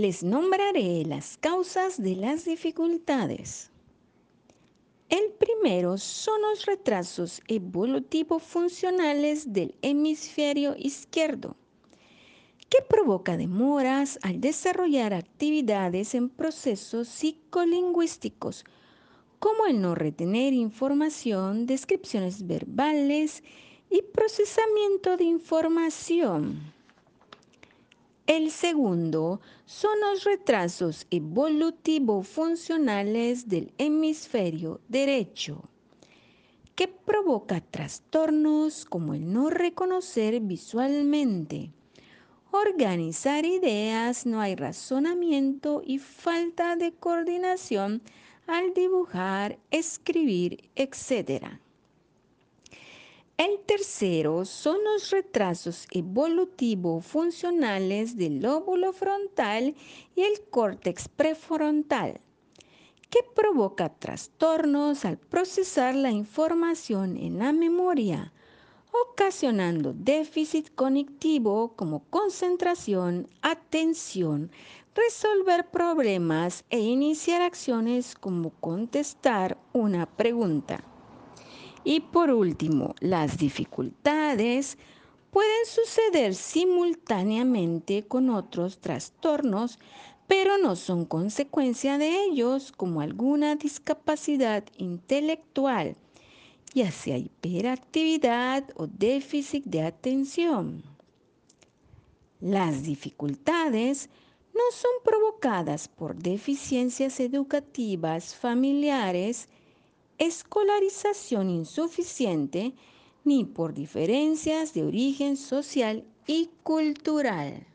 Les nombraré las causas de las dificultades. El primero son los retrasos evolutivo-funcionales del hemisferio izquierdo, que provoca demoras al desarrollar actividades en procesos psicolingüísticos, como el no retener información, descripciones verbales y procesamiento de información. El segundo son los retrasos evolutivo-funcionales del hemisferio derecho, que provoca trastornos como el no reconocer visualmente, organizar ideas, no hay razonamiento y falta de coordinación al dibujar, escribir, etc. El tercero son los retrasos evolutivo-funcionales del lóbulo frontal y el córtex prefrontal, que provoca trastornos al procesar la información en la memoria, ocasionando déficit cognitivo como concentración, atención, resolver problemas e iniciar acciones como contestar una pregunta. Y por último, las dificultades pueden suceder simultáneamente con otros trastornos, pero no son consecuencia de ellos como alguna discapacidad intelectual, ya sea hiperactividad o déficit de atención. Las dificultades no son provocadas por deficiencias educativas familiares, escolarización insuficiente ni por diferencias de origen social y cultural.